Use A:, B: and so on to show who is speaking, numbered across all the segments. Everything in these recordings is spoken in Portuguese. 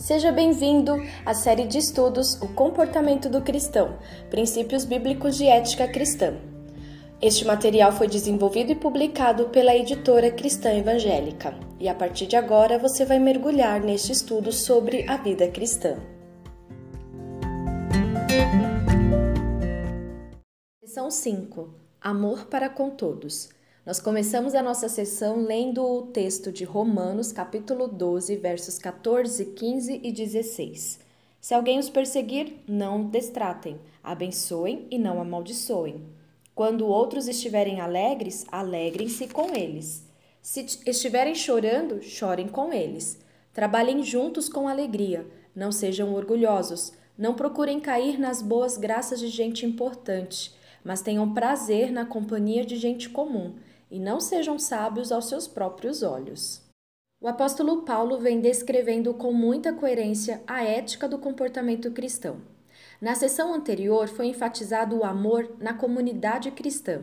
A: Seja bem-vindo à série de estudos O Comportamento do Cristão Princípios Bíblicos de Ética Cristã. Este material foi desenvolvido e publicado pela editora Cristã Evangélica, e a partir de agora você vai mergulhar neste estudo sobre a vida cristã. Sessão 5 Amor para com todos. Nós começamos a nossa sessão lendo o texto de Romanos, capítulo 12, versos 14, 15 e 16. Se alguém os perseguir, não destratem, abençoem e não amaldiçoem. Quando outros estiverem alegres, alegrem-se com eles. Se estiverem chorando, chorem com eles. Trabalhem juntos com alegria, não sejam orgulhosos, não procurem cair nas boas graças de gente importante, mas tenham prazer na companhia de gente comum e não sejam sábios aos seus próprios olhos. O apóstolo Paulo vem descrevendo com muita coerência a ética do comportamento cristão. Na sessão anterior foi enfatizado o amor na comunidade cristã.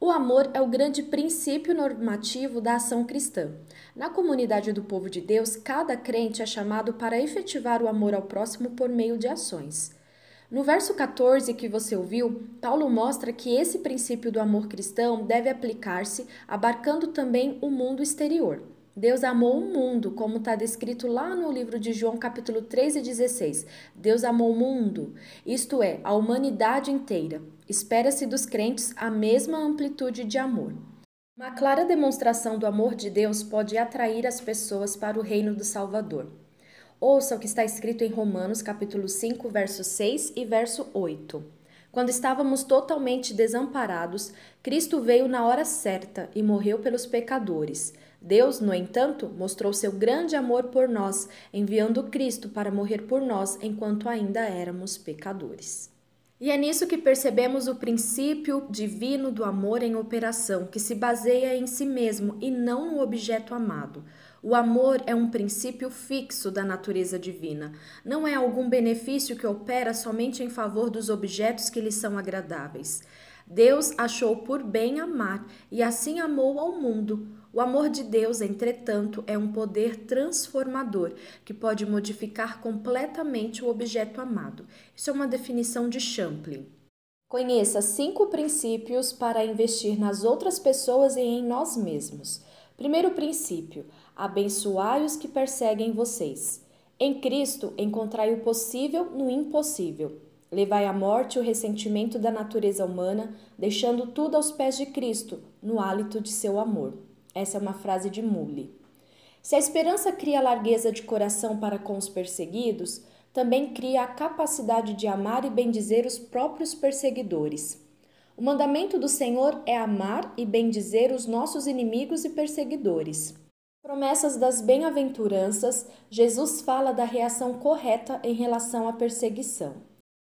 A: O amor é o grande princípio normativo da ação cristã. Na comunidade do povo de Deus, cada crente é chamado para efetivar o amor ao próximo por meio de ações. No verso 14 que você ouviu, Paulo mostra que esse princípio do amor cristão deve aplicar-se abarcando também o mundo exterior. Deus amou o mundo, como está descrito lá no livro de João, capítulo 3 e 16. Deus amou o mundo, isto é, a humanidade inteira. Espera-se dos crentes a mesma amplitude de amor. Uma clara demonstração do amor de Deus pode atrair as pessoas para o reino do Salvador. Ouça o que está escrito em Romanos, capítulo 5, verso 6 e verso 8. Quando estávamos totalmente desamparados, Cristo veio na hora certa e morreu pelos pecadores. Deus, no entanto, mostrou seu grande amor por nós, enviando Cristo para morrer por nós enquanto ainda éramos pecadores. E é nisso que percebemos o princípio divino do amor em operação, que se baseia em si mesmo e não no objeto amado. O amor é um princípio fixo da natureza divina. Não é algum benefício que opera somente em favor dos objetos que lhe são agradáveis. Deus achou por bem amar e assim amou ao mundo. O amor de Deus, entretanto, é um poder transformador que pode modificar completamente o objeto amado. Isso é uma definição de Champlin. Conheça cinco princípios para investir nas outras pessoas e em nós mesmos. Primeiro princípio: abençoai os que perseguem vocês. Em Cristo, encontrai o possível no impossível. Levai à morte o ressentimento da natureza humana, deixando tudo aos pés de Cristo, no hálito de seu amor. Essa é uma frase de Mule. Se a esperança cria largueza de coração para com os perseguidos, também cria a capacidade de amar e bendizer os próprios perseguidores. O mandamento do Senhor é amar e bendizer os nossos inimigos e perseguidores. Promessas das bem-aventuranças, Jesus fala da reação correta em relação à perseguição.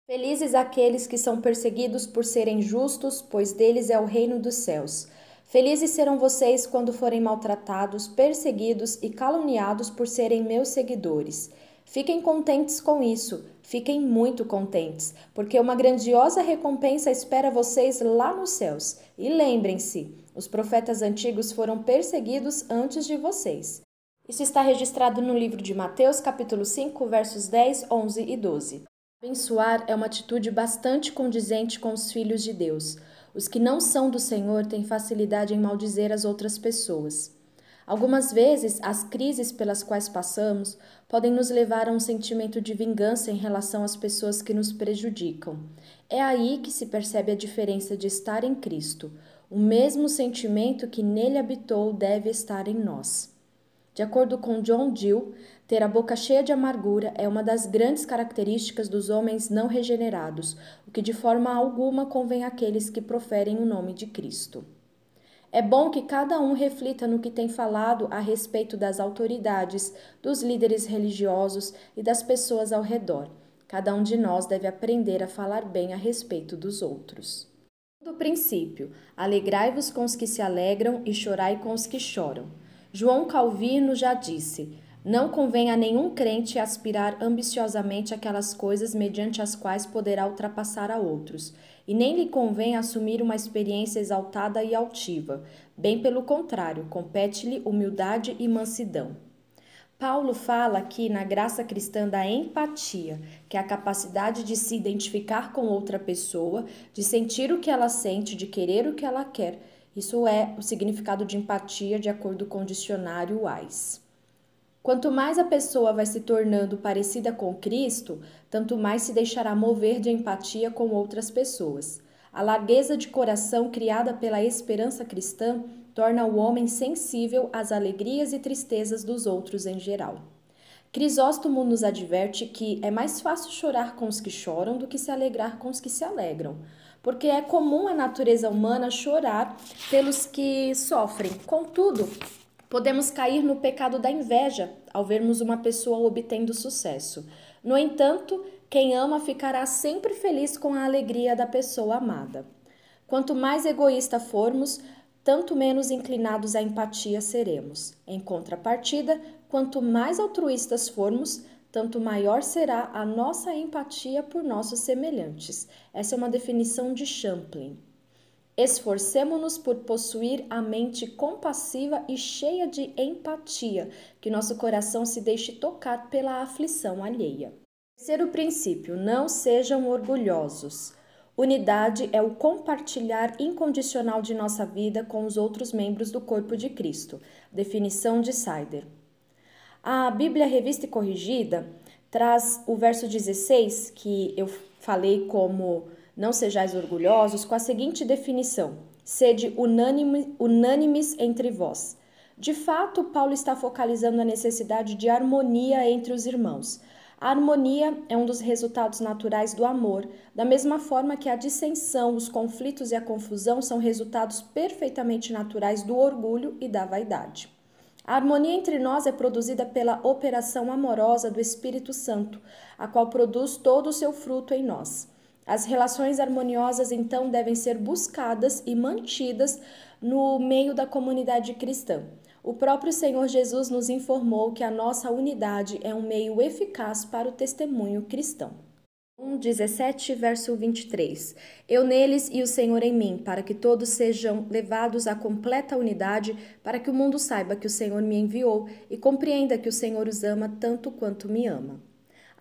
A: Felizes aqueles que são perseguidos por serem justos, pois deles é o reino dos céus. Felizes serão vocês quando forem maltratados, perseguidos e caluniados por serem meus seguidores. Fiquem contentes com isso, fiquem muito contentes, porque uma grandiosa recompensa espera vocês lá nos céus. E lembrem-se, os profetas antigos foram perseguidos antes de vocês. Isso está registrado no livro de Mateus, capítulo 5, versos 10, 11 e 12. Abençoar é uma atitude bastante condizente com os filhos de Deus. Os que não são do Senhor têm facilidade em maldizer as outras pessoas. Algumas vezes, as crises pelas quais passamos podem nos levar a um sentimento de vingança em relação às pessoas que nos prejudicam. É aí que se percebe a diferença de estar em Cristo. O mesmo sentimento que nele habitou deve estar em nós. De acordo com John Dill, ter a boca cheia de amargura é uma das grandes características dos homens não regenerados, o que de forma alguma convém àqueles que proferem o nome de Cristo. É bom que cada um reflita no que tem falado a respeito das autoridades, dos líderes religiosos e das pessoas ao redor. Cada um de nós deve aprender a falar bem a respeito dos outros. Do princípio, alegrai-vos com os que se alegram e chorai com os que choram. João Calvino já disse: Não convém a nenhum crente aspirar ambiciosamente aquelas coisas mediante as quais poderá ultrapassar a outros, e nem lhe convém assumir uma experiência exaltada e altiva. Bem pelo contrário, compete-lhe humildade e mansidão. Paulo fala aqui na graça cristã da empatia, que é a capacidade de se identificar com outra pessoa, de sentir o que ela sente, de querer o que ela quer. Isso é o significado de empatia de acordo com o dicionário WISE. Quanto mais a pessoa vai se tornando parecida com Cristo, tanto mais se deixará mover de empatia com outras pessoas. A largueza de coração criada pela esperança cristã torna o homem sensível às alegrias e tristezas dos outros em geral. Crisóstomo nos adverte que é mais fácil chorar com os que choram do que se alegrar com os que se alegram, porque é comum à natureza humana chorar pelos que sofrem. Contudo, podemos cair no pecado da inveja ao vermos uma pessoa obtendo sucesso. No entanto, quem ama ficará sempre feliz com a alegria da pessoa amada. Quanto mais egoísta formos, tanto menos inclinados à empatia seremos. Em contrapartida, quanto mais altruístas formos, tanto maior será a nossa empatia por nossos semelhantes. Essa é uma definição de Champlin. Esforcemo-nos por possuir a mente compassiva e cheia de empatia, que nosso coração se deixe tocar pela aflição alheia. Terceiro princípio: não sejam orgulhosos. Unidade é o compartilhar incondicional de nossa vida com os outros membros do corpo de Cristo. Definição de Sider. A Bíblia Revista e Corrigida traz o verso 16, que eu falei como não sejais orgulhosos, com a seguinte definição: sede unânime, unânimes entre vós. De fato, Paulo está focalizando a necessidade de harmonia entre os irmãos. A harmonia é um dos resultados naturais do amor, da mesma forma que a dissensão, os conflitos e a confusão são resultados perfeitamente naturais do orgulho e da vaidade. A harmonia entre nós é produzida pela operação amorosa do Espírito Santo, a qual produz todo o seu fruto em nós. As relações harmoniosas, então, devem ser buscadas e mantidas no meio da comunidade cristã. O próprio Senhor Jesus nos informou que a nossa unidade é um meio eficaz para o testemunho cristão. 1, 17, verso 23. Eu neles e o Senhor em mim, para que todos sejam levados à completa unidade, para que o mundo saiba que o Senhor me enviou e compreenda que o Senhor os ama tanto quanto me ama.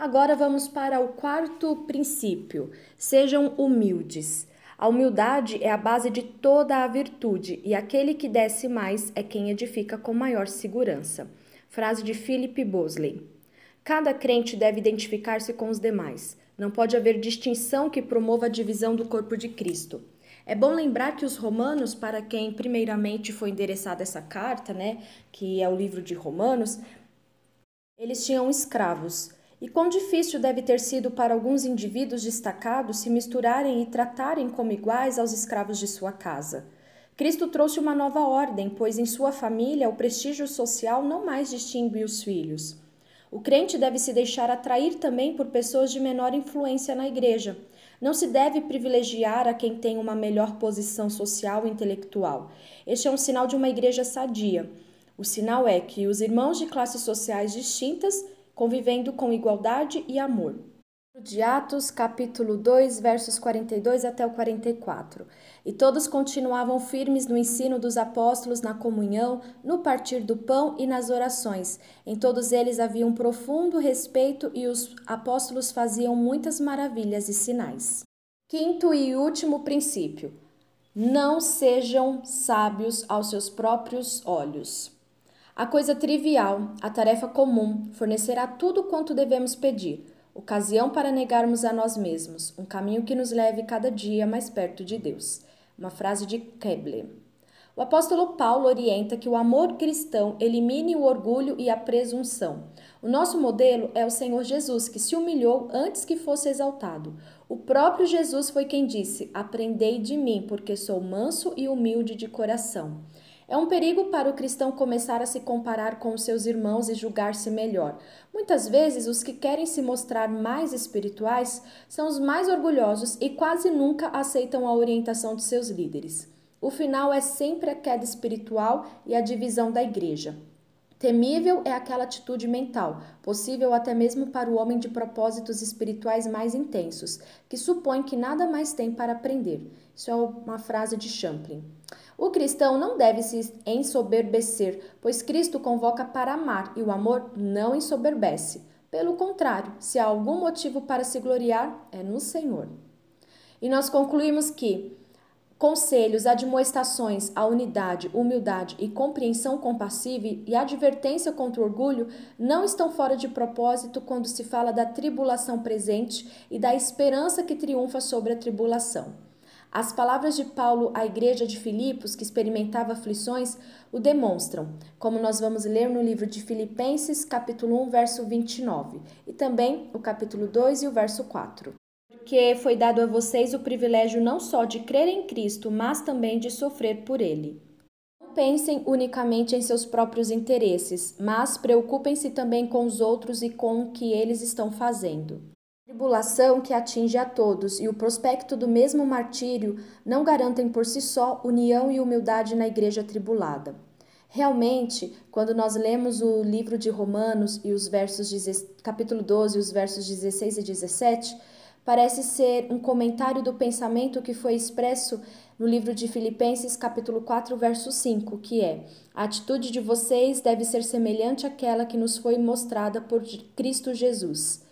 A: Agora vamos para o quarto princípio: sejam humildes. A humildade é a base de toda a virtude, e aquele que desce mais é quem edifica com maior segurança. Frase de Philip Bosley. Cada crente deve identificar-se com os demais. Não pode haver distinção que promova a divisão do corpo de Cristo. É bom lembrar que os romanos, para quem primeiramente foi endereçada essa carta, né, que é o livro de Romanos, eles tinham escravos. E quão difícil deve ter sido para alguns indivíduos destacados se misturarem e tratarem como iguais aos escravos de sua casa. Cristo trouxe uma nova ordem, pois em sua família o prestígio social não mais distingue os filhos. O crente deve se deixar atrair também por pessoas de menor influência na igreja. Não se deve privilegiar a quem tem uma melhor posição social e intelectual. Este é um sinal de uma igreja sadia. O sinal é que os irmãos de classes sociais distintas convivendo com igualdade e amor. De Atos, capítulo 2, versos 42 até o 44. E todos continuavam firmes no ensino dos apóstolos, na comunhão, no partir do pão e nas orações. Em todos eles havia um profundo respeito e os apóstolos faziam muitas maravilhas e sinais. Quinto e último princípio: não sejam sábios aos seus próprios olhos. A coisa trivial, a tarefa comum, fornecerá tudo quanto devemos pedir, ocasião para negarmos a nós mesmos, um caminho que nos leve cada dia mais perto de Deus. Uma frase de Kepler. O apóstolo Paulo orienta que o amor cristão elimine o orgulho e a presunção. O nosso modelo é o Senhor Jesus, que se humilhou antes que fosse exaltado. O próprio Jesus foi quem disse: Aprendei de mim, porque sou manso e humilde de coração. É um perigo para o cristão começar a se comparar com os seus irmãos e julgar-se melhor. Muitas vezes, os que querem se mostrar mais espirituais são os mais orgulhosos e quase nunca aceitam a orientação de seus líderes. O final é sempre a queda espiritual e a divisão da igreja. Temível é aquela atitude mental, possível até mesmo para o homem de propósitos espirituais mais intensos, que supõe que nada mais tem para aprender. Isso é uma frase de Champlin. O cristão não deve se ensoberbecer, pois Cristo convoca para amar e o amor não ensoberbece. Pelo contrário, se há algum motivo para se gloriar, é no Senhor. E nós concluímos que conselhos, admoestações à unidade, humildade e compreensão compassiva e advertência contra o orgulho não estão fora de propósito quando se fala da tribulação presente e da esperança que triunfa sobre a tribulação. As palavras de Paulo à igreja de Filipos, que experimentava aflições, o demonstram, como nós vamos ler no livro de Filipenses, capítulo 1, verso 29, e também o capítulo 2 e o verso 4. Porque foi dado a vocês o privilégio não só de crer em Cristo, mas também de sofrer por ele. Não pensem unicamente em seus próprios interesses, mas preocupem-se também com os outros e com o que eles estão fazendo. Tribulação que atinge a todos e o prospecto do mesmo martírio não garantem por si só união e humildade na igreja tribulada. Realmente, quando nós lemos o livro de Romanos e os versos capítulo 12, os versos 16 e 17, parece ser um comentário do pensamento que foi expresso no livro de Filipenses, capítulo 4, verso 5, que é: A atitude de vocês deve ser semelhante àquela que nos foi mostrada por Cristo Jesus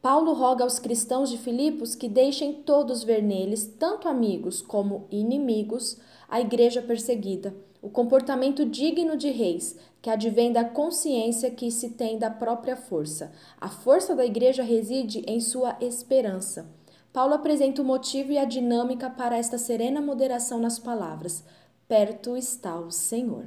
A: Paulo roga aos cristãos de Filipos que deixem todos ver neles, tanto amigos como inimigos, a igreja perseguida, o comportamento digno de reis, que advém da consciência que se tem da própria força. A força da igreja reside em sua esperança. Paulo apresenta o motivo e a dinâmica para esta serena moderação nas palavras: Perto está o Senhor.